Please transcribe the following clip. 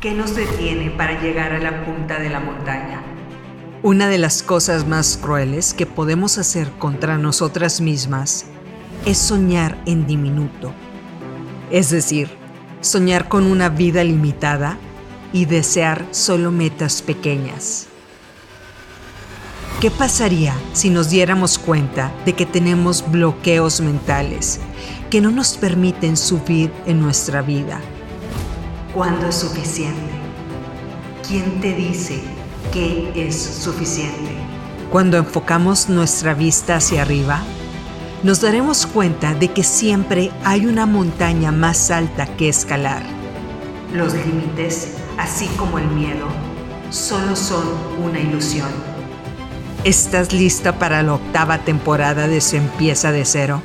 ¿Qué nos detiene para llegar a la punta de la montaña? Una de las cosas más crueles que podemos hacer contra nosotras mismas es soñar en diminuto. Es decir, soñar con una vida limitada y desear solo metas pequeñas. ¿Qué pasaría si nos diéramos cuenta de que tenemos bloqueos mentales que no nos permiten subir en nuestra vida? ¿Cuándo es suficiente? ¿Quién te dice que es suficiente? Cuando enfocamos nuestra vista hacia arriba, nos daremos cuenta de que siempre hay una montaña más alta que escalar. Los límites, así como el miedo, solo son una ilusión. ¿Estás lista para la octava temporada de Se empieza de cero?